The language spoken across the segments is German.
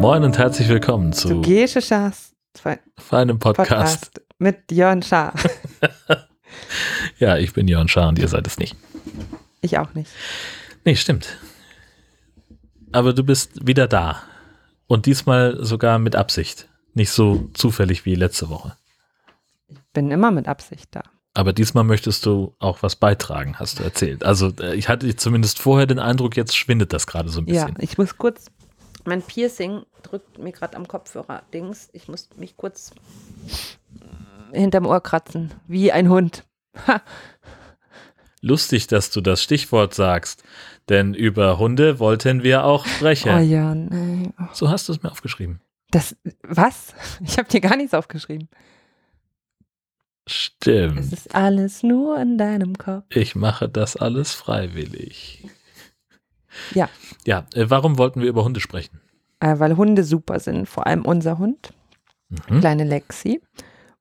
Moin und herzlich willkommen zu Du Geschischas einem Podcast. Podcast mit Jörn Schaar. Ja, ich bin Jörn Schaar und ihr seid es nicht. Ich auch nicht. Nee, stimmt. Aber du bist wieder da. Und diesmal sogar mit Absicht. Nicht so zufällig wie letzte Woche. Bin immer mit Absicht da. Aber diesmal möchtest du auch was beitragen, hast du erzählt. Also äh, ich hatte zumindest vorher den Eindruck, jetzt schwindet das gerade so ein Ja, bisschen. ich muss kurz. Mein Piercing drückt mir gerade am Kopfhörer Dings. Ich muss mich kurz hinterm Ohr kratzen. Wie ein Hund. Ha. Lustig, dass du das Stichwort sagst. Denn über Hunde wollten wir auch Oh sprechen. Jörn. ey. Oh. So hast du es mir aufgeschrieben. Das. Was? Ich habe dir gar nichts aufgeschrieben. Es Stimmt. ist alles nur in deinem Kopf. Ich mache das alles freiwillig. Ja. Ja, äh, warum wollten wir über Hunde sprechen? Äh, weil Hunde super sind. Vor allem unser Hund. Mhm. kleine Lexi.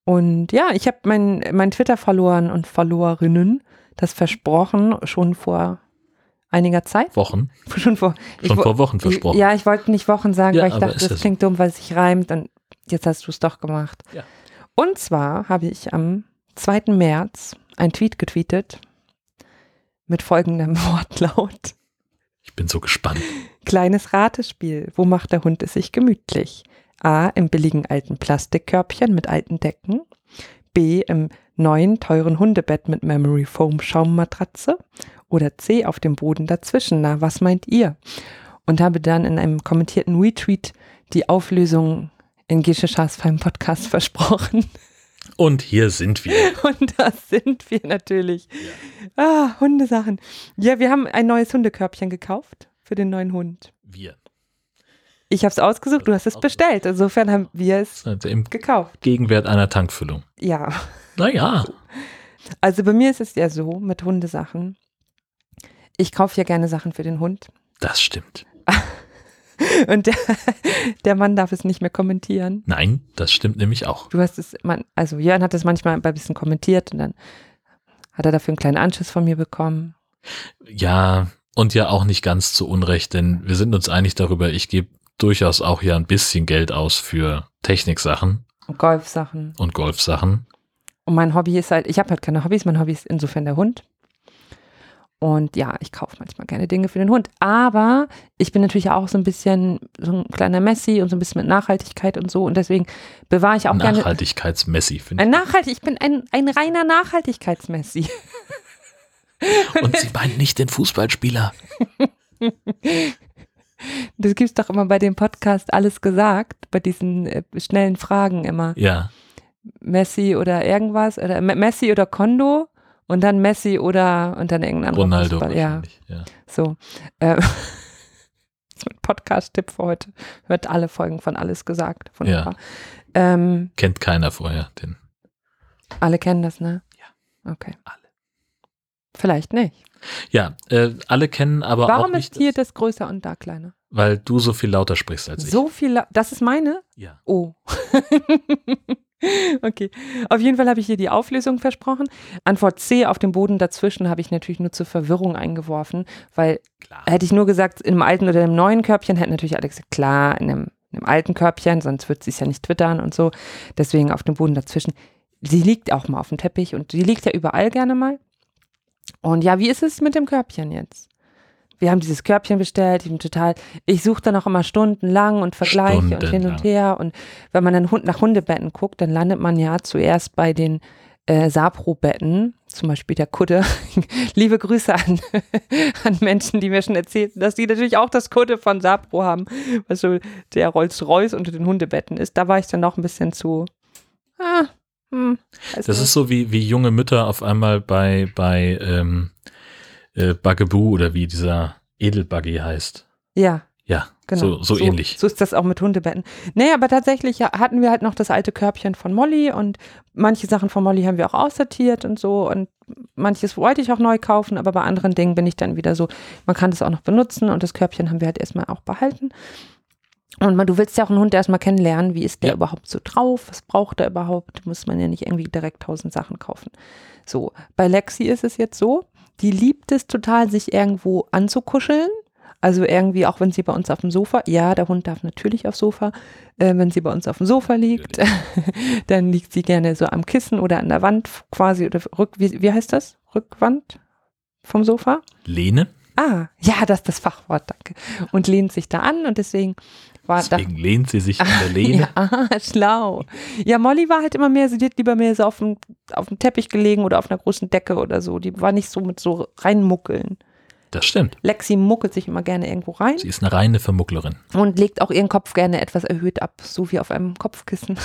Und ja, ich habe mein, mein Twitter verloren und Verlorerinnen das versprochen schon vor einiger Zeit. Wochen. Schon vor, Schon vor Wochen versprochen. Ja, ich wollte nicht Wochen sagen, Ja, weil ich dachte, das ja so. klingt dumm, weil es sich reimt und jetzt hast du es doch gemacht. Ja. Und zwar habe ich am 2. März ein Tweet getweetet mit folgendem Wortlaut. Ich bin so gespannt. Kleines Ratespiel. Wo macht der Hund es sich gemütlich? A. Im billigen alten Plastikkörbchen mit alten Decken. B. Im neuen teuren Hundebett mit Memory Foam Schaummatratze. Oder C. Auf dem Boden dazwischen. Na, was meint ihr? Und habe dann in einem kommentierten Retweet die Auflösung in Gesche Schaas feinem Podcast versprochen. Und hier sind wir. Und das sind wir natürlich. Ah, Hundesachen. Ja, wir haben ein neues Hundekörbchen gekauft für den neuen Hund. Wir. Ich habe es ausgesucht, du hast es bestellt. Insofern haben wir es Also gekauft. Gegenwert einer Tankfüllung. Ja. Naja, Also bei mir ist es ja so mit Hundesachen. Ich kaufe ja gerne Sachen für den Hund. das stimmt. Und der, der Mann darf es nicht mehr kommentieren. Nein, das stimmt nämlich auch. Du hast es, man, also Jörn hat es manchmal ein bisschen kommentiert und dann hat er dafür einen kleinen Anschiss von mir bekommen. Ja, und ja auch nicht ganz zu Unrecht, denn wir sind uns einig darüber, ich gebe durchaus auch ja ein bisschen Geld aus für Techniksachen Und Golfsachen. und Golfsachen. Und mein Hobby ist halt, ich habe halt keine Hobbys, mein Hobby ist insofern der Hund. Und ja, ich kaufe manchmal gerne Dinge für den Hund. Aber ich bin natürlich auch so ein bisschen so ein kleiner Messi und so ein bisschen mit Nachhaltigkeit und so. Und deswegen bewahre ich auch gerne. Nachhaltigkeitsmessi, finde Ein Nachhaltig, ich bin ein, ein reiner Nachhaltigkeitsmessi. ich. Und sie meint nicht den Fußballspieler. Das gibt's doch immer bei dem Podcast alles gesagt, bei diesen äh, schnellen Fragen immer. Ja, Messi oder irgendwas, oder Me- Messi oder Kondo und dann Messi oder und dann irgendein anderer Ronaldo Fußball. Ja. Ja. so. Äh, das mein Podcast-Tipp für heute. Hört alle Folgen von Alles gesagt. Wunderbar. Ähm, Kennt keiner vorher den. alle kennen das, ne? Ja. Okay. Alle. Vielleicht nicht. Ja, äh, alle kennen aber auch Warum nicht, ist hier das größer und da kleiner? weil du so viel lauter sprichst als ich. So viel, das ist meine? Ja. Oh. okay. Auf jeden Fall habe ich hier die Auflösung versprochen. Antwort C auf dem Boden dazwischen habe ich natürlich nur zur Verwirrung eingeworfen, weil Klar. hätte ich nur gesagt, in einem alten oder im neuen Körbchen, hätten natürlich alle gesagt, klar, in einem, in einem alten Körbchen, sonst wird sie es ja nicht twittern und so. Deswegen auf dem Boden dazwischen. Sie liegt auch mal auf dem Teppich und sie liegt ja überall gerne mal. Und ja, wie ist es mit dem Körbchen jetzt? Wir haben dieses Körbchen bestellt, ich bin total, ich suche dann auch immer stundenlang und vergleiche und hin und her. Und wenn man dann Hund nach Hundebetten guckt, dann landet man ja zuerst bei den äh, Sapro-Betten, zum Beispiel der Kudde. Liebe Grüße an, an Menschen, die mir schon erzählten, dass die natürlich auch das Kudde von Sapro haben, was so der Rolls-Royce unter den Hundebetten ist. Da war ich dann noch ein bisschen zu. Ah, hm, weiß Das nicht. ist so wie, wie junge Mütter auf einmal bei, bei ähm, äh, Bugaboo oder wie dieser Edelbuggy heißt. Ja, Ja, genau. so, so, ähnlich. So ist das auch mit Hundebetten. Nee, aber tatsächlich ja, hatten wir halt noch das alte Körbchen von Molly und manche Sachen von Molly haben wir auch aussortiert und so und manches wollte ich auch neu kaufen, aber bei anderen Dingen bin ich dann wieder so, man kann das auch noch benutzen und das Körbchen haben wir halt erstmal auch behalten. Und man, du willst ja auch einen Hund erstmal kennenlernen, wie ist der Ja. überhaupt so drauf, was braucht er überhaupt, muss man ja nicht irgendwie direkt tausend Sachen kaufen. So, bei Lexi ist es jetzt so, die liebt es total, sich irgendwo anzukuscheln. Also irgendwie, auch wenn sie bei uns auf dem Sofa, ja, der Hund darf natürlich aufs Sofa, äh, wenn sie bei uns auf dem Sofa liegt, dann liegt sie gerne so am Kissen oder an der Wand quasi oder rück, wie, wie heißt das? Rückwand vom Sofa? Lehne, Ah, ja, das ist das Fachwort, danke. Und lehnt sich da an und deswegen war da. deswegen lehnt sie sich an der Lehne. Ja, ah, schlau. Ja, Molly war halt immer mehr, sie hat lieber mehr so auf dem, auf dem Teppich gelegen oder auf einer großen Decke oder so. Die war nicht so mit so reinmuckeln. Das stimmt. Lexi muckelt sich immer gerne irgendwo rein Sie ist eine reine Vermugglerin. und legt auch ihren Kopf gerne etwas erhöht ab, so wie auf einem Kopfkissen.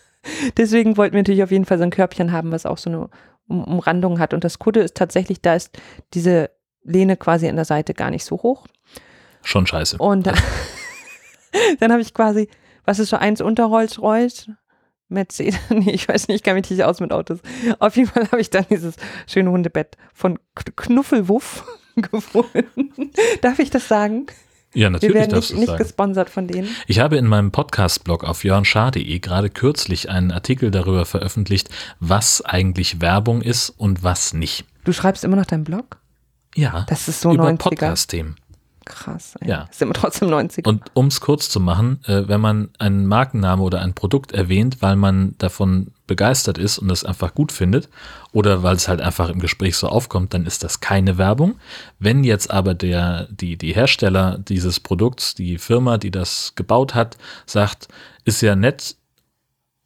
Deswegen wollten wir natürlich auf jeden Fall so ein Körbchen haben, was auch so eine um Umrandung hat. Und das Kudde ist tatsächlich, da ist diese Lehne quasi an der Seite gar nicht so hoch. Schon scheiße. Und dann, dann habe ich quasi, was ist so eins unter Rolls Royce? Mercedes, nee, ich weiß nicht, ich kann mich nicht aus mit Autos. Auf jeden Fall habe ich dann dieses schöne Hundebett von Knuffelwuff gefunden. Darf ich das sagen? Ja, Wir natürlich werden darfst nicht, du nicht sagen. gesponsert von denen. Ich habe in meinem Podcast-Blog auf jörnschar.de gerade kürzlich einen Artikel darüber veröffentlicht, was eigentlich Werbung ist und was nicht. Du schreibst immer noch deinen Blog? Ja, Das ist so über 90er. Podcast-Themen. Krass. Ey. Ja. Ist immer trotzdem 90er. Und um es kurz zu machen, äh, wenn man einen Markenname oder ein Produkt erwähnt, weil man davon begeistert ist und es einfach gut findet oder weil es halt einfach im Gespräch so aufkommt, dann ist das keine Werbung. Wenn jetzt aber der, die, die Hersteller dieses Produkts, die Firma, die das gebaut hat, sagt, ist ja nett,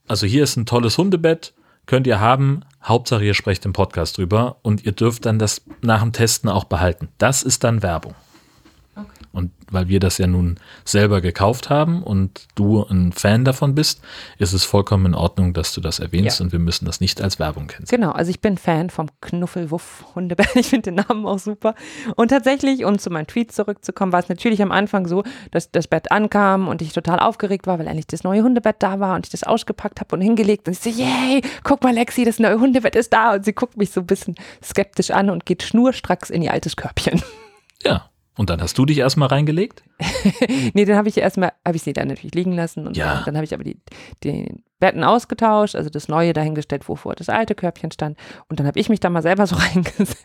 also hier ist ein tolles Hundebett, könnt ihr haben, Hauptsache ihr sprecht im Podcast drüber und ihr dürft dann das nach dem Testen auch behalten. Das ist dann Werbung. Und weil wir das ja nun selber gekauft haben und du ein Fan davon bist, ist es vollkommen in Ordnung, dass du das erwähnst Ja. und wir müssen das nicht als Werbung kennen. Genau, also ich bin Fan vom Knuffelwuff Hundebett. Ich finde den Namen auch super. Und tatsächlich, um zu meinem Tweet zurückzukommen, war es natürlich am Anfang so, dass das Bett ankam und ich total aufgeregt war, weil endlich das neue Hundebett da war und ich das ausgepackt habe und hingelegt und ich so, yay, guck mal Lexi, das neue Hundebett ist da. Und sie guckt mich so ein bisschen skeptisch an und geht schnurstracks in ihr altes Körbchen. Ja. Und dann hast du dich erstmal reingelegt? nee, dann habe ich erstmal, habe ich sie dann natürlich liegen lassen und Ja. dann, habe ich aber die, die Betten ausgetauscht, also das neue dahingestellt, wovor das alte Körbchen stand. Und dann habe ich mich da mal selber so reingesetzt.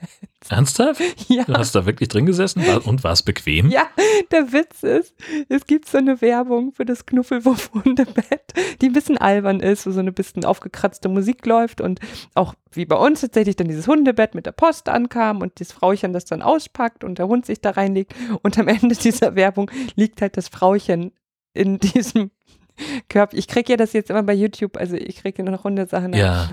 Ernsthaft? Ja. Du hast da wirklich drin gesessen und war es bequem? Ja, der Witz ist, es gibt so eine Werbung für das Knuffelwurf-Hundebett, die ein bisschen albern ist, wo so eine bisschen aufgekratzte Musik läuft und auch wie bei uns tatsächlich dann dieses Hundebett mit der Post ankam und das Frauchen das dann auspackt und der Hund sich da reinlegt und am Ende dieser Werbung liegt halt das Frauchen in diesem Körper. Ich kriege ja das jetzt immer bei YouTube, also ich kriege ja noch Hundesachen. Ja.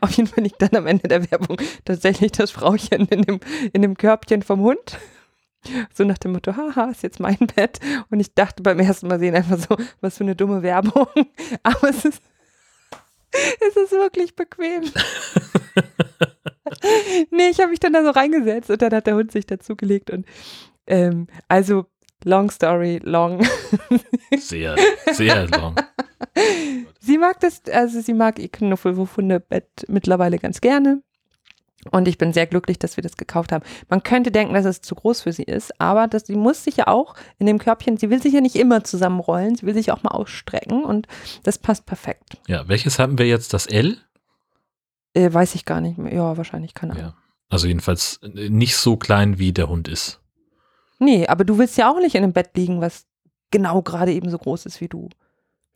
Auf jeden Fall liegt dann am Ende der Werbung tatsächlich das Frauchen in dem, in dem Körbchen vom Hund. So nach dem Motto, haha, ist jetzt mein Bett. Und ich dachte beim ersten Mal sehen einfach so, was für eine dumme Werbung. Aber es ist, es ist wirklich bequem. nee, ich habe mich dann da so reingesetzt und dann hat der Hund sich dazugelegt. Und ähm, also, long story, long. Sehr, sehr long. Sie mag das, also sie mag ihr Knuffelwurf-Hundebett mittlerweile ganz gerne. Und ich bin sehr glücklich, dass wir das gekauft haben. Man könnte denken, dass es zu groß für sie ist, aber das, sie muss sich ja auch in dem Körbchen, sie will sich ja nicht immer zusammenrollen, sie will sich auch mal ausstrecken und das passt perfekt. Ja, welches haben wir jetzt? Das L? Äh, weiß ich gar nicht mehr. Ja, wahrscheinlich keine Ahnung. Ja. Also jedenfalls nicht so klein, wie der Hund ist. Nee, aber du willst ja auch nicht in einem Bett liegen, was genau gerade eben so groß ist wie du.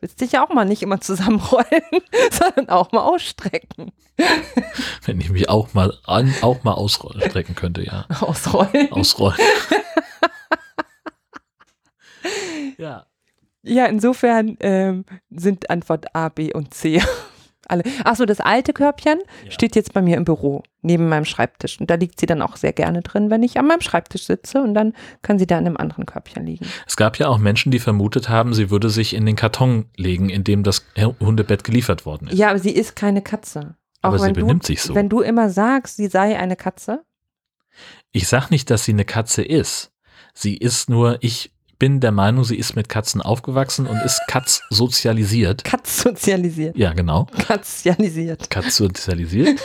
Willst dich ja auch mal nicht immer zusammenrollen, sondern auch mal ausstrecken. Wenn ich mich auch mal an, auch mal ausstrecken könnte, ja. Ausrollen. Ausrollen. ja. Ja, insofern ähm, sind Antwort A, B und C alle. Achso, das alte Körbchen Ja. steht jetzt bei mir im Büro, neben meinem Schreibtisch. Und da liegt sie dann auch sehr gerne drin, wenn ich an meinem Schreibtisch sitze und dann kann sie da in einem anderen Körbchen liegen. Es gab ja auch Menschen, die vermutet haben, sie würde sich in den Karton legen, in dem das Hundebett geliefert worden ist. Ja, aber sie ist keine Katze. Auch Aber sie wenn du, benimmt sich so. Wenn du immer sagst, sie sei eine Katze, Ich sag nicht, dass sie eine Katze ist. Sie ist nur, ich bin der Meinung, sie ist mit Katzen aufgewachsen und ist Katz sozialisiert. Katz sozialisiert. Ja, genau. Katzialisiert. Katz sozialisiert.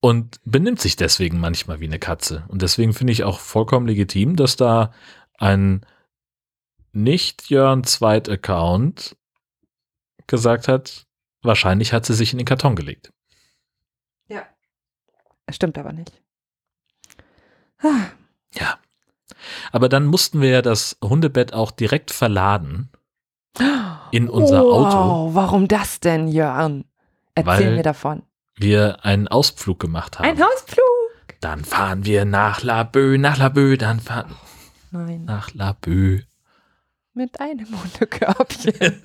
und benimmt sich deswegen manchmal wie eine Katze. Und deswegen finde ich auch vollkommen legitim, dass da ein nicht Jörn Zweit-Account gesagt hat, wahrscheinlich hat sie sich in den Karton gelegt. Stimmt aber nicht. Ah, Ja. Aber dann mussten wir ja das Hundebett auch direkt verladen in unser wow, Auto. Warum das denn, Jörn? Erzähl mir davon. Wir einen Ausflug gemacht haben. Ein Hausflug? Dann fahren wir nach Laboe, nach Laboe, dann fahren Nein, nach Laboe. mit einem Hundekörbchen.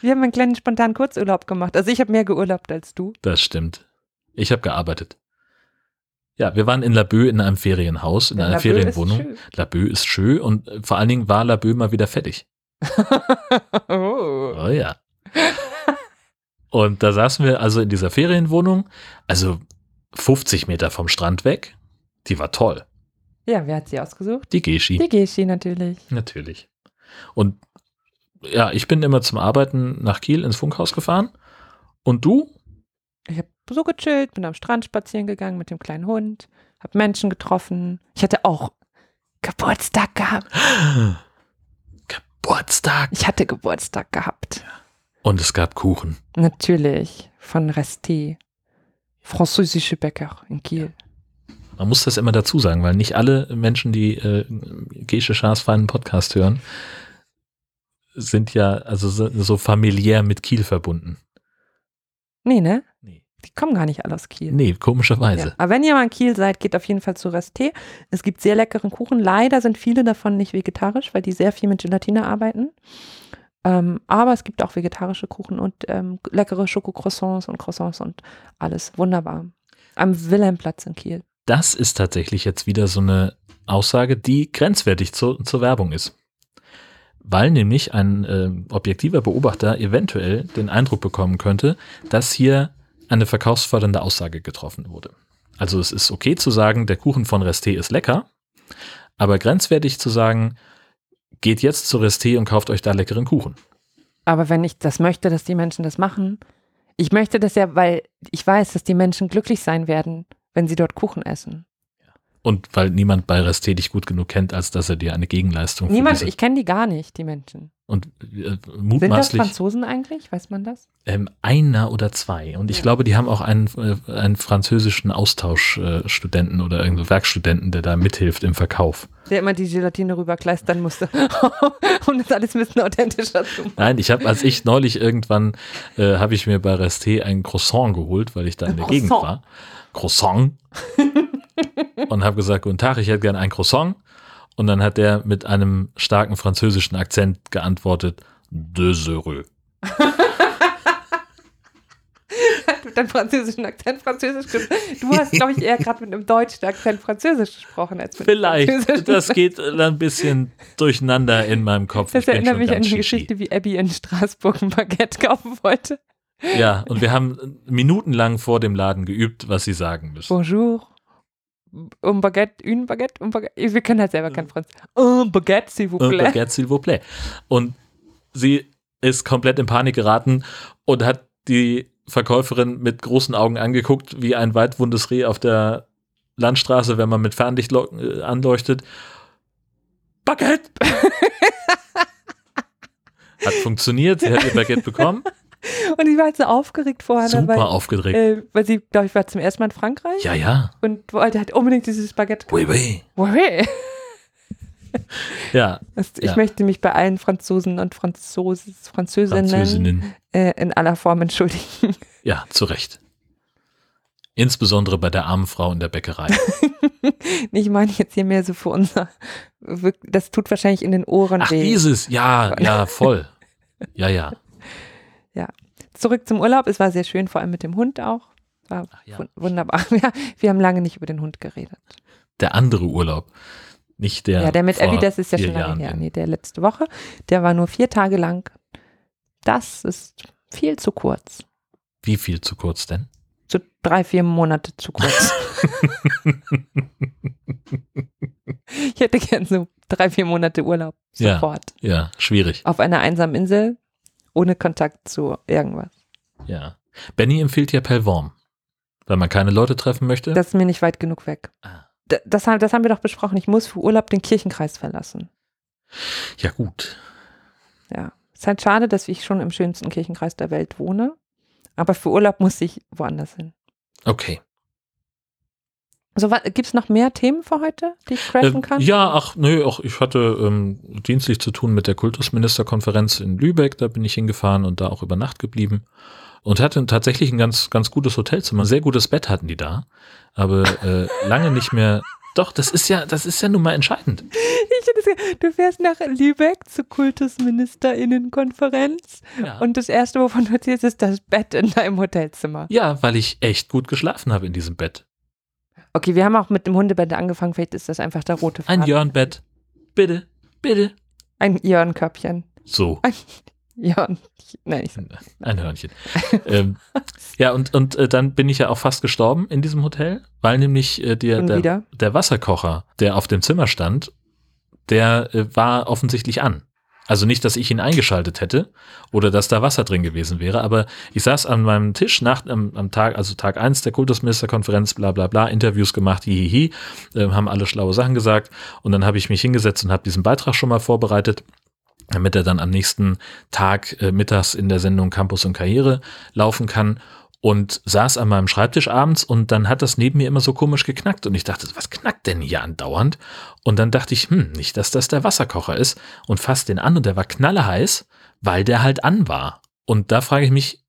Wir haben einen kleinen spontanen Kurzurlaub gemacht. Also ich habe mehr geurlaubt als du. Das stimmt. Ich habe gearbeitet. Ja, wir waren in Laboe in einem Ferienhaus, in einer Laboe Ferienwohnung. Laboe ist schön und vor allen Dingen war Laboe mal wieder fertig. oh. Oh ja. Und da saßen wir also in dieser Ferienwohnung, also 50 Meter vom Strand weg. Die war toll. Ja, wer hat sie ausgesucht? Die Geschi. Die Geschi natürlich. Natürlich. Und ja, ich bin immer zum Arbeiten nach Kiel ins Funkhaus gefahren. Und du? Ich habe so gechillt, bin am Strand spazieren gegangen mit dem kleinen Hund, habe Menschen getroffen. Ich hatte auch Geburtstag gehabt. Geburtstag. Ich hatte Geburtstag gehabt. Und es gab Kuchen. Natürlich, von Resté. Französische Bäcker in Kiel. Man muss das immer dazu sagen, weil nicht alle Menschen, die äh, Gesche Schaas feinen Podcast hören, sind ja also so, so familiär mit Kiel verbunden. Nee, ne? Die kommen gar nicht alle aus Kiel. Nee, komischerweise. Ja. Aber wenn ihr mal in Kiel seid, geht auf jeden Fall zu Resté. Es gibt sehr leckeren Kuchen. Leider sind viele davon nicht vegetarisch, weil die sehr viel mit Gelatine arbeiten. Ähm, aber es gibt auch vegetarische Kuchen und ähm, leckere Schokocroissants und Croissants und alles. Wunderbar. Am Wilhelmplatz in Kiel. Das ist tatsächlich jetzt wieder so eine Aussage, die grenzwertig zu, zur Werbung ist. Weil nämlich ein äh, objektiver Beobachter eventuell den Eindruck bekommen könnte, dass hier eine verkaufsfördernde Aussage getroffen wurde. Also es ist okay zu sagen, der Kuchen von Resté ist lecker, aber grenzwertig zu sagen, geht jetzt zu Resté und kauft euch da leckeren Kuchen. Aber wenn ich das möchte, dass die Menschen das machen, ich möchte das ja, weil ich weiß, dass die Menschen glücklich sein werden, wenn sie dort Kuchen essen. Und weil niemand bei Resté dich gut genug kennt, als dass er dir eine Gegenleistung Niemand, ich kenne die gar nicht, die Menschen. Und äh, Sind das mutmaßlich Franzosen eigentlich? Weiß man das? Ähm, einer oder zwei. Und ich Ja. glaube, die haben auch einen, äh, einen französischen Austauschstudenten oder irgendeinen Werkstudenten, der da mithilft im Verkauf. Der immer die Gelatine rüberkleistern musste, um das alles ein bisschen authentischer zu machen. Nein, ich habe, als ich neulich irgendwann, äh, habe ich mir bei Resté ein Croissant geholt, weil ich da in der Gegend Croissant. war. Croissant. und habe gesagt, guten Tag, ich hätte gern ein Croissant. Und dann hat der mit einem starken französischen Akzent geantwortet, euros. Mit deinem französischen Akzent Französisch gesprochen. Du hast, glaube ich, eher gerade mit einem deutschen Akzent Französisch gesprochen als mit einem Vielleicht, das geht ein bisschen durcheinander in meinem Kopf. Das Ich erinnert mich an die. Geschichte, wie Abby in Straßburg ein Baguette kaufen wollte. Ja, und wir haben minutenlang vor dem Laden geübt, was sie sagen müssen. Bonjour. Un baguette, une baguette, un baguette. Wir können halt selber kein Französisch. Un baguette, s'il vous Un plaît. baguette, s'il vous plaît. Und sie ist komplett in Panik geraten und hat die Verkäuferin mit großen Augen angeguckt, wie ein weitwundes Reh auf der Landstraße, wenn man mit Fernlicht äh, anleuchtet. Baguette! Hat funktioniert, sie hat ihr Baguette bekommen. Und ich war halt so aufgeregt vorher, ne, Super weil, aufgedreht. äh, weil sie, glaube ich, war zum ersten Mal in Frankreich Ja, ja. und wollte halt unbedingt dieses Baguette Oui, oui. Oui. Ja, Das, ich Ja. möchte mich bei allen Franzosen und Franzos, Französinnen Französinnen. äh, in aller Form entschuldigen. Ja, zu Recht. Insbesondere bei der armen Frau in der Bäckerei. ich meine jetzt hier mehr so für unser, das tut wahrscheinlich in den Ohren Ach, weh. dieses, ja, ja, voll. Ja, ja. Zurück zum Urlaub, es war sehr schön, vor allem mit dem Hund auch. War ja. wun- wunderbar. Ja, wir haben lange nicht über den Hund geredet. Der andere Urlaub. Nicht der. Ja, der mit Abby, das ist ja schon lange Jahren her. Nee, der letzte Woche, der war nur vier Tage lang. Das ist viel zu kurz. Wie viel zu kurz denn? Zu drei, vier Monate zu kurz. ich hätte gern so drei, vier Monate Urlaub. Ja. Sofort. Ja, schwierig. Auf einer einsamen Insel, ohne Kontakt zu irgendwas. Ja. Benny empfiehlt ja Pellworm. Weil man keine Leute treffen möchte. Das ist mir nicht weit genug weg. Ah. Das, haben- das haben wir doch besprochen. Ich muss für Urlaub den Kirchenkreis verlassen. Ja, gut. Ja. Ist halt schade, dass ich schon im schönsten Kirchenkreis der Welt wohne. Aber für Urlaub muss ich woanders hin. Okay. So, gibt es noch mehr Themen für heute, die ich crashen Ähm, kann? ja, ach, nö, auch ich hatte ähm, dienstlich zu tun mit der Kultusministerkonferenz in Lübeck, da bin ich hingefahren und da auch über Nacht geblieben. Und hatte tatsächlich ein ganz, ganz gutes Hotelzimmer. Ein sehr gutes Bett hatten die da. Aber äh, lange nicht mehr. Doch, das ist ja, das ist ja nun mal entscheidend. Ich du fährst nach Lübeck zur Kultusministerinnenkonferenz Ja. und das Erste, wovon du erzählst, ist das Bett in deinem Hotelzimmer. ja, weil ich echt gut geschlafen habe in diesem Bett. Okay, wir haben auch mit dem Hundebett angefangen, vielleicht ist das einfach der rote Ein Faden. Jörnbett. Bitte, bitte. Ein Jörnkörbchen. So. Jörn. Nein, ich Ein Hörnchen. ähm, ja, und, und äh, dann bin ich ja auch fast gestorben in diesem Hotel, weil nämlich äh, der, der, der Wasserkocher, der auf dem Zimmer stand, der äh, war offensichtlich an. Also nicht, dass ich ihn eingeschaltet hätte oder dass da Wasser drin gewesen wäre, aber ich saß an meinem Tisch nach, am, am Tag, also Tag eins der Kultusministerkonferenz, bla bla bla, Interviews gemacht, hihihi, äh, haben alle schlaue Sachen gesagt und dann habe ich mich hingesetzt und habe diesen Beitrag schon mal vorbereitet damit er dann am nächsten Tag äh, mittags in der Sendung Campus und Karriere laufen kann und saß an meinem Schreibtisch abends und dann hat das neben mir immer so komisch geknackt und ich dachte, was knackt denn hier andauernd? Und dann dachte ich, hm, nicht, dass das der Wasserkocher ist und fasst den an und der war knalleheiß, weil der halt an war. Und da frage ich mich,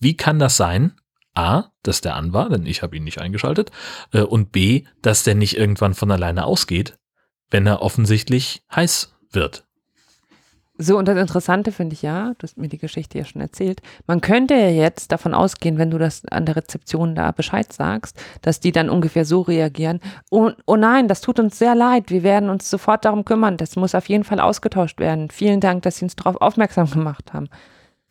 wie kann das sein? A, dass der an war, denn ich habe ihn nicht eingeschaltet, äh, und B, dass der nicht irgendwann von alleine ausgeht, wenn er offensichtlich heiß wird. So, und das Interessante finde ich ja, du hast mir die Geschichte ja schon erzählt, man könnte ja jetzt davon ausgehen, wenn du das an der Rezeption da Bescheid sagst, dass die dann ungefähr so reagieren, oh, oh nein, das tut uns sehr leid, wir werden uns sofort darum kümmern, das muss auf jeden Fall ausgetauscht werden. Vielen Dank, dass Sie uns darauf aufmerksam gemacht haben.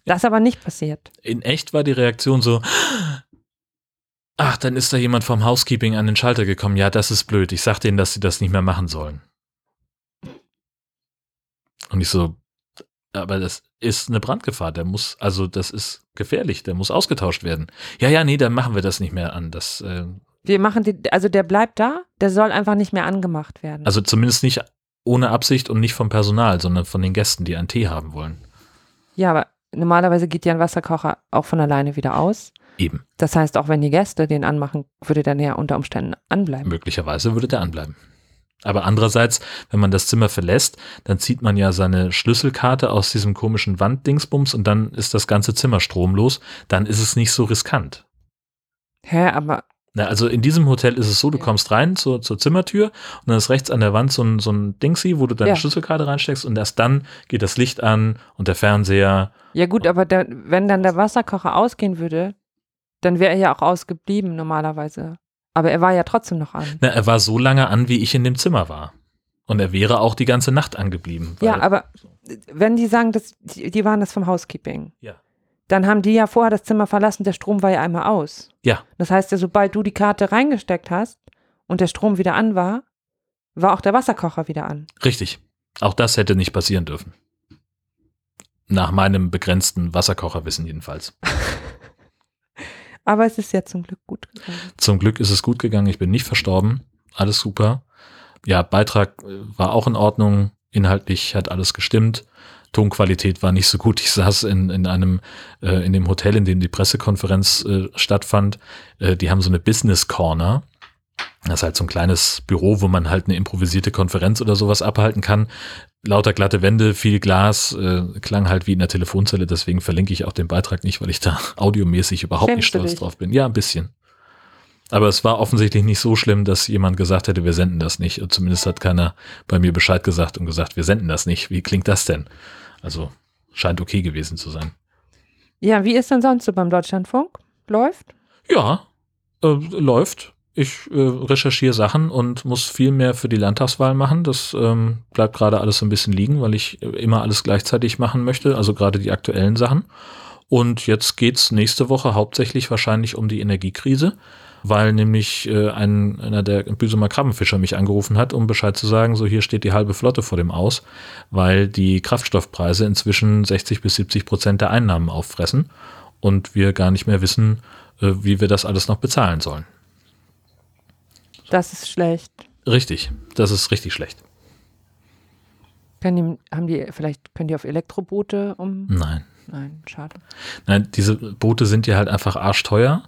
Das ist aber nicht passiert. in echt war die Reaktion so, ach, dann ist da jemand vom Housekeeping an den Schalter gekommen. Ja, das ist blöd. Ich sag denen, dass sie das nicht mehr machen sollen. Und ich so, aber das ist eine Brandgefahr. Der muss, also das ist gefährlich. Der muss ausgetauscht werden. Ja, ja, nee, dann machen wir das nicht mehr an. Das, äh, Wir machen die, also der bleibt da, der soll einfach nicht mehr angemacht werden. also zumindest nicht ohne Absicht und nicht vom Personal, sondern von den Gästen, die einen Tee haben wollen. ja, aber normalerweise geht ja ein Wasserkocher auch von alleine wieder aus. Eben. Das heißt, auch wenn die Gäste den anmachen, würde der ja unter Umständen anbleiben. Möglicherweise würde der anbleiben. Aber andererseits, wenn man das Zimmer verlässt, dann zieht man ja seine Schlüsselkarte aus diesem komischen Wanddingsbums und dann ist das ganze Zimmer stromlos. Dann ist es nicht so riskant. Hä, aber Na, also in diesem Hotel ist es so, du Ja. kommst rein zur, zur Zimmertür und dann ist rechts an der Wand so ein, so ein Dingsi, wo du deine Ja. Schlüsselkarte reinsteckst und erst dann geht das Licht an und der Fernseher. ja gut, aber der, wenn dann der Wasserkocher ausgehen würde, dann wäre er ja auch ausgeblieben normalerweise. Aber er war ja trotzdem noch an. Na, er war so lange an, wie ich in dem Zimmer war. Und er wäre auch die ganze Nacht angeblieben. Ja, aber wenn die sagen, dass die, die waren das vom Housekeeping, Ja. dann haben die ja vorher das Zimmer verlassen, der Strom war ja einmal aus. Ja. Das heißt ja, sobald du die Karte reingesteckt hast und der Strom wieder an war, war auch der Wasserkocher wieder an. Richtig. Auch das hätte nicht passieren dürfen. Nach meinem begrenzten Wasserkocherwissen jedenfalls. Aber es ist ja zum Glück gut gegangen. Zum Glück ist es gut gegangen. Ich bin nicht verstorben. Alles super. Ja, Beitrag äh, war auch in Ordnung. Inhaltlich hat alles gestimmt. Tonqualität war nicht so gut. Ich saß in, in einem, äh, in dem Hotel, in dem die Pressekonferenz äh, stattfand. Äh, die haben so eine Business Corner. Das ist halt so ein kleines Büro, wo man halt eine improvisierte Konferenz oder sowas abhalten kann. Lauter glatte Wände, viel Glas, äh, klang halt wie in der Telefonzelle. Deswegen verlinke ich auch den Beitrag nicht, weil ich da audiomäßig überhaupt nicht Schämst du stolz drauf bin. Ja, ein bisschen. Aber es war offensichtlich nicht so schlimm, dass jemand gesagt hätte, wir senden das nicht. Und zumindest hat keiner bei mir Bescheid gesagt und gesagt, wir senden das nicht. Wie klingt das denn? Also scheint okay gewesen zu sein. Ja, wie ist denn sonst so beim Deutschlandfunk? Läuft? Ja, äh, läuft. Ich äh, recherchiere Sachen und muss viel mehr für die Landtagswahl machen. Das ähm, bleibt gerade alles so ein bisschen liegen, weil ich äh, immer alles gleichzeitig machen möchte, also gerade die aktuellen Sachen. Und jetzt geht's nächste Woche hauptsächlich wahrscheinlich um die Energiekrise, weil nämlich äh, ein, einer der Büsumer Krabbenfischer mich angerufen hat, um Bescheid zu sagen, so hier steht die halbe Flotte vor dem Aus, weil die Kraftstoffpreise inzwischen 60 bis 70 Prozent der Einnahmen auffressen und wir gar nicht mehr wissen, äh, wie wir das alles noch bezahlen sollen. Das ist schlecht. Richtig, das ist richtig schlecht. Können die, haben die, vielleicht können die auf Elektroboote um. Nein. Nein, schade. Nein, diese Boote sind ja halt einfach arschteuer.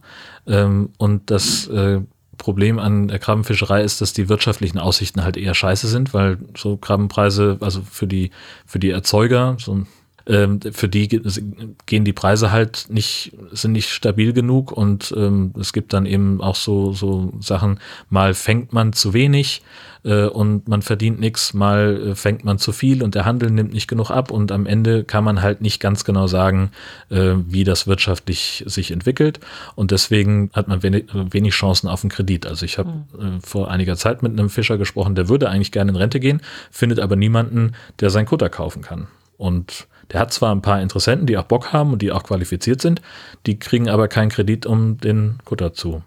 Ähm, und das äh, Problem an der Krabbenfischerei ist, dass die wirtschaftlichen Aussichten halt eher scheiße sind, weil so Krabbenpreise, also für die, für die Erzeuger, so ähm, für die gehen die Preise halt nicht, sind nicht stabil genug und ähm, es gibt dann eben auch so, so Sachen, mal fängt man zu wenig äh, und man verdient nichts, mal äh, fängt man zu viel und der Handel nimmt nicht genug ab und am Ende kann man halt nicht ganz genau sagen, äh, wie das wirtschaftlich sich entwickelt und deswegen hat man wenig, wenig Chancen auf einen Kredit. Also ich habe mhm. vor einiger Zeit mit einem Fischer gesprochen, der würde eigentlich gerne in Rente gehen, findet aber niemanden, der sein Kutter kaufen kann. Und der hat zwar ein paar Interessenten, die auch Bock haben und die auch qualifiziert sind, die kriegen aber keinen Kredit, um den Kutter zu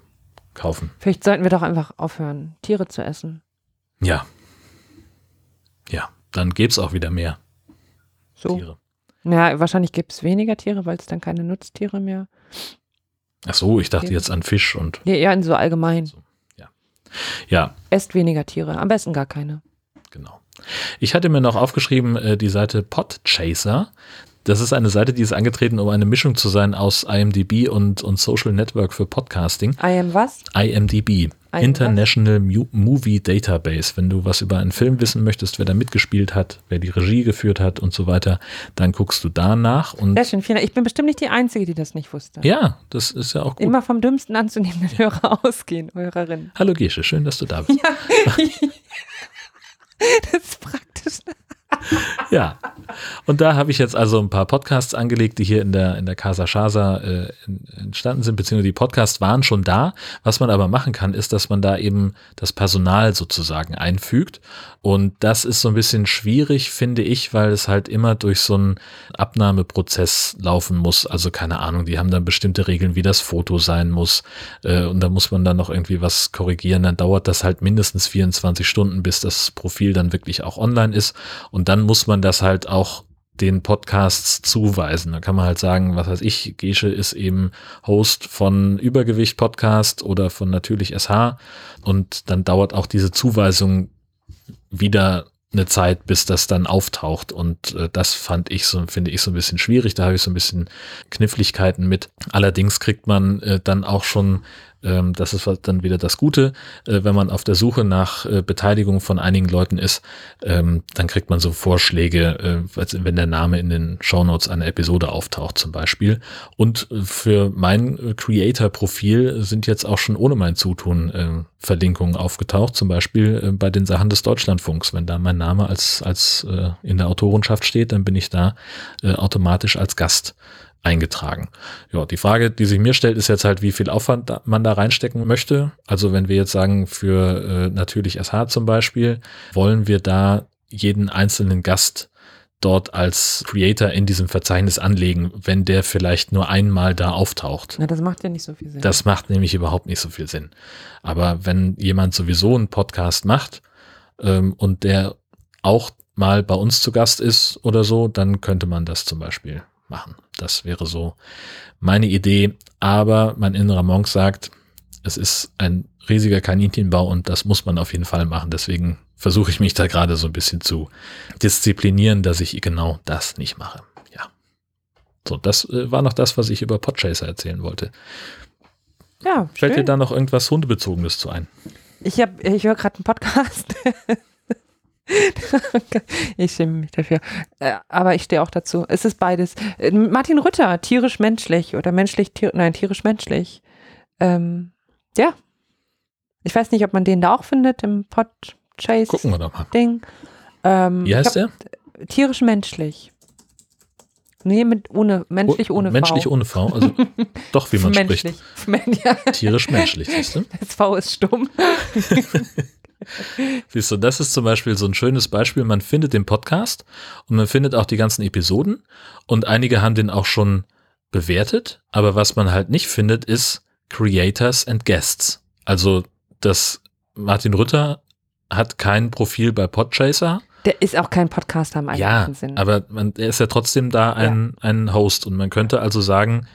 kaufen. Vielleicht sollten wir doch einfach aufhören, Tiere zu essen. Ja. Ja, dann gäbe es auch wieder mehr so. Tiere. Ja, wahrscheinlich gibt es weniger Tiere, weil es dann keine Nutztiere mehr. Ach so, ich dachte jetzt an Fisch und. Ja, ja so allgemein. So, ja. ja. Esst weniger Tiere, am besten gar keine. Ich hatte mir noch aufgeschrieben, äh, die Seite Podchaser. Das ist eine Seite, die ist angetreten, um eine Mischung zu sein aus IMDb und, und Social Network für Podcasting. IM was? IMDb. IM International was? Movie Database. Wenn du was über einen Film wissen möchtest, wer da mitgespielt hat, wer die Regie geführt hat und so weiter, dann guckst du da nach. Und Sehr schön, vielen Dank. Ich bin bestimmt nicht die Einzige, die das nicht wusste. Ja, das ist ja auch gut. Immer vom dümmsten anzunehmenden Hörer ausgehen, Hörerin. Hallo Gesche, schön, dass du da bist. Ja. Das ist praktisch. ja. Und da habe ich jetzt also ein paar Podcasts angelegt, die hier in der, in der Casa Shasa äh, entstanden sind, beziehungsweise die Podcasts waren schon da. Was man aber machen kann, ist, dass man da eben das Personal sozusagen einfügt. Und das ist so ein bisschen schwierig, finde ich, weil es halt immer durch so einen Abnahmeprozess laufen muss. Also keine Ahnung, die haben dann bestimmte Regeln, wie das Foto sein muss. Äh, und da muss man dann noch irgendwie was korrigieren. Dann dauert das halt mindestens 24 Stunden, bis das Profil dann wirklich auch online ist. Und dann muss man das halt auch den Podcasts zuweisen. Da kann man halt sagen, was weiß ich, Gesche ist eben Host von Übergewicht Podcast oder von Natürlich SH und dann dauert auch diese Zuweisung wieder eine Zeit, bis das dann auftaucht. Und äh, das fand ich so, finde ich so ein bisschen schwierig. Da habe ich so ein bisschen Kniffligkeiten mit. Allerdings kriegt man äh, dann auch schon ähm, das ist dann wieder das Gute, äh, wenn man auf der Suche nach äh, Beteiligung von einigen Leuten ist, ähm, dann kriegt man so Vorschläge, äh, wenn der Name in den Shownotes einer Episode auftaucht zum Beispiel. Und für mein Creator-Profil sind jetzt auch schon ohne mein Zutun Verlinkungen aufgetaucht, zum Beispiel bei den Sachen des Deutschlandfunks. Wenn da mein Name als, als in der Autorenschaft steht, dann bin ich da automatisch als Gast eingetragen. Ja, die Frage, die sich mir stellt, ist jetzt halt, wie viel Aufwand man da reinstecken möchte. Also wenn wir jetzt sagen, für äh, natürlich SH zum Beispiel, wollen wir da jeden einzelnen Gast dort als Creator in diesem Verzeichnis anlegen, wenn der vielleicht nur einmal da auftaucht. Na, das macht ja nicht so viel Sinn. Das macht nämlich überhaupt nicht so viel Sinn. Aber wenn jemand sowieso einen Podcast macht ähm, und der auch mal bei uns zu Gast ist oder so, dann könnte man das zum Beispiel machen. Das wäre so meine Idee. Aber mein innerer Monk sagt, es ist ein riesiger Kaninchenbau und das muss man auf jeden Fall machen. Deswegen versuche ich mich da gerade so ein bisschen zu disziplinieren, dass ich genau das nicht mache. Ja. So, das äh, war noch das, was ich über Podchaser erzählen wollte. Ja, Fällt schön. dir da noch irgendwas Hundebezogenes zu ein? Ich, hab, ich höre gerade einen Podcast. ich schäme mich dafür. Äh, aber ich stehe auch dazu. Es ist beides. Äh, Martin Rütter, tierisch-menschlich oder menschlich, tier, nein, tierisch-menschlich. Ähm, ja. Ich weiß nicht, ob man den da auch findet im Podchase. Gucken wir doch mal. Ding. Ähm, Wie heißt der? Tierisch-menschlich. Nee, mit ohne, menschlich ohne menschlich V. Menschlich ohne V, also doch, wie man spricht. Ja. Tierisch-menschlich, siehst du? Das V ist stumm. Siehst du, das ist zum Beispiel so ein schönes Beispiel. Man findet den Podcast und man findet auch die ganzen Episoden und einige haben den auch schon bewertet, aber was man halt nicht findet, ist Creators and Guests. Also das Martin Rütter hat kein Profil bei Podchaser. Der ist auch kein Podcaster im eigentlichen ja, Sinn. aber man, er ist ja trotzdem da ein, ja. ein Host und man könnte also sagen,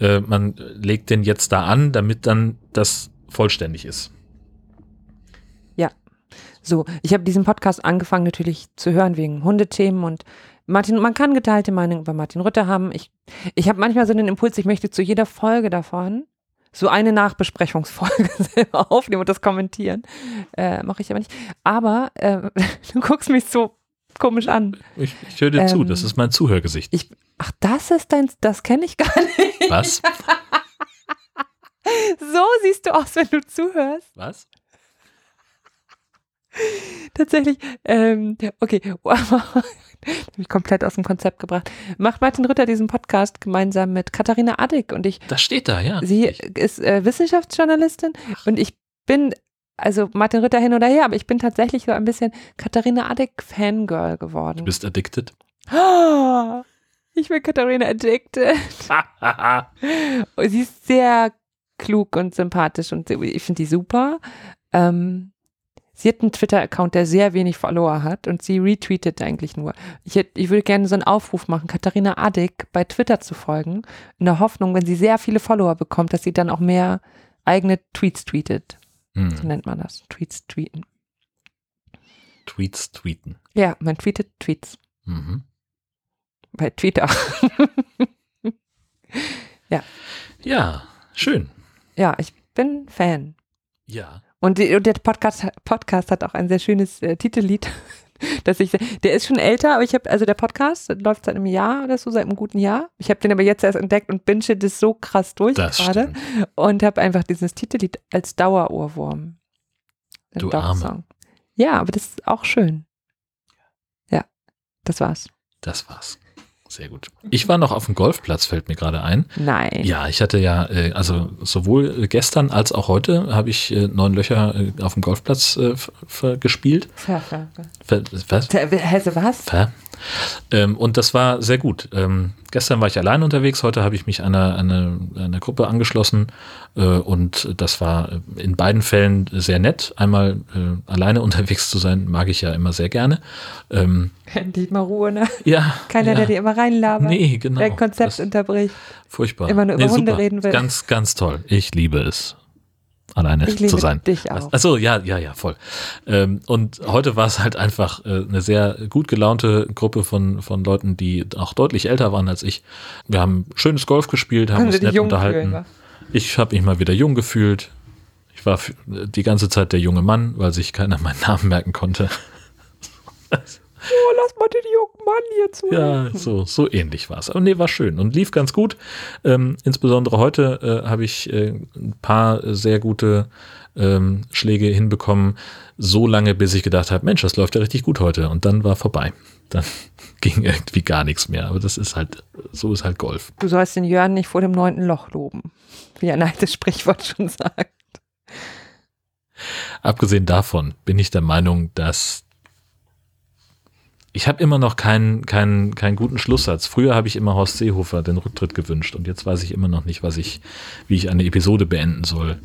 äh, man legt den jetzt da an, damit dann das vollständig ist. So, ich habe diesen Podcast angefangen natürlich zu hören wegen Hundethemen und Martin, man kann geteilte Meinung über Martin Rütter haben. Ich, ich habe manchmal so einen Impuls, ich möchte zu jeder Folge davon so eine Nachbesprechungsfolge selber aufnehmen und das kommentieren. Äh, Mache ich aber nicht. Aber äh, du guckst mich so komisch an. Ich, ich höre dir ähm, zu, das ist mein Zuhörgesicht. Ich, ach, das ist dein, das kenne ich gar nicht. Was? so siehst du aus, wenn du zuhörst. Was? Tatsächlich, ähm, okay, mich komplett aus dem Konzept gebracht. Macht Martin Rütter diesen Podcast gemeinsam mit Katharina Addig und ich. Das steht da, ja. Sie ist äh, Wissenschaftsjournalistin Ach. und ich bin, also Martin Rütter hin oder her, aber ich bin tatsächlich so ein bisschen Katharina Addig Fangirl geworden. Du bist addicted? Oh, ich bin Katharina addicted. sie ist sehr klug und sympathisch und ich finde die super. Ähm, Sie hat einen Twitter-Account, der sehr wenig Follower hat und sie retweetet eigentlich nur. Ich, hätte, ich würde gerne so einen Aufruf machen, Katharina Adick bei Twitter zu folgen, in der Hoffnung, wenn sie sehr viele Follower bekommt, dass sie dann auch mehr eigene Tweets tweetet. Hm. So nennt man das. Tweets tweeten. Tweets tweeten. Ja, man tweetet Tweets. Mhm. Bei Twitter. ja. Ja, schön. Ja, ich bin Fan. Ja. Und, und der Podcast, Podcast hat auch ein sehr schönes äh, Titellied, dass ich, der ist schon älter, aber ich habe, also der Podcast läuft seit einem Jahr oder so, seit einem guten Jahr. Ich habe den aber jetzt erst entdeckt und binge das so krass durch das gerade und habe einfach dieses Titellied als Dauerohrwurm. Du Arme. Ja, aber das ist auch schön. Ja, das war's. Das war's. Sehr gut. Ich war noch auf dem Golfplatz, fällt mir gerade ein. Nein. Ja, ich hatte ja, äh, also sowohl gestern als auch heute habe ich äh, neun Löcher äh, auf dem Golfplatz gespielt. Ver, ver, ver. Was? Hesse was? Ver. Ähm, und das war sehr gut. Ähm, gestern war ich allein unterwegs, heute habe ich mich einer, einer, einer Gruppe angeschlossen äh, und das war in beiden Fällen sehr nett. Einmal äh, alleine unterwegs zu sein, mag ich ja immer sehr gerne. Ähm, Endlich mal Ruhe, ne? Ja. Keiner, ja. der dir immer reinlabert. Nee, genau. Der Konzept unterbricht. Furchtbar. Immer nur über nee, Hunde super. reden will. Ganz, ganz toll. Ich liebe es alleine ich liebe zu sein. Dich auch. Achso, ja, ja, ja, voll. Ähm, und heute war es halt einfach äh, eine sehr gut gelaunte Gruppe von, von Leuten, die auch deutlich älter waren als ich. Wir haben schönes Golf gespielt, haben uns nett unterhalten. Fühlen, ich habe mich mal wieder jung gefühlt. Ich war die ganze Zeit der junge Mann, weil sich keiner meinen Namen merken konnte. Oh, lass mal den jungen Mann hier zu. Ja, so, so ähnlich war es. Aber nee, war schön und lief ganz gut. Ähm, insbesondere heute äh, habe ich äh, ein paar sehr gute ähm, Schläge hinbekommen. So lange, bis ich gedacht habe, Mensch, das läuft ja richtig gut heute. Und dann war vorbei. Dann ging irgendwie gar nichts mehr. Aber das ist halt, so ist halt Golf. Du sollst den Jörn nicht vor dem neunten Loch loben, wie ein altes Sprichwort schon sagt. Abgesehen davon bin ich der Meinung, dass ich habe immer noch keinen, keinen, keinen guten Schlusssatz. Früher habe ich immer Horst Seehofer den Rücktritt gewünscht und jetzt weiß ich immer noch nicht, was ich, wie ich eine Episode beenden soll.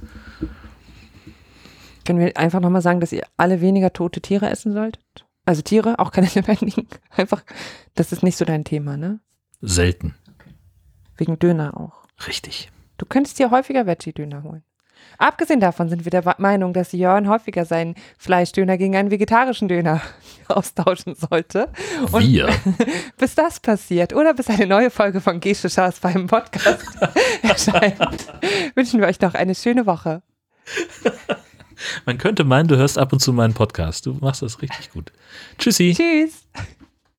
Können wir einfach nochmal sagen, dass ihr alle weniger tote Tiere essen solltet? Also Tiere, auch keine lebendigen. Einfach, das ist nicht so dein Thema, ne? Selten. Wegen Döner auch. Richtig. Du könntest dir häufiger Veggie-Döner holen. Abgesehen davon sind wir der Meinung, dass Jörn häufiger seinen Fleischdöner gegen einen vegetarischen Döner austauschen sollte. Und wir. bis das passiert oder bis eine neue Folge von Gesche Schaas beim Podcast erscheint, wünschen wir euch noch eine schöne Woche. Man könnte meinen, du hörst ab und zu meinen Podcast. Du machst das richtig gut. Tschüssi. Tschüss.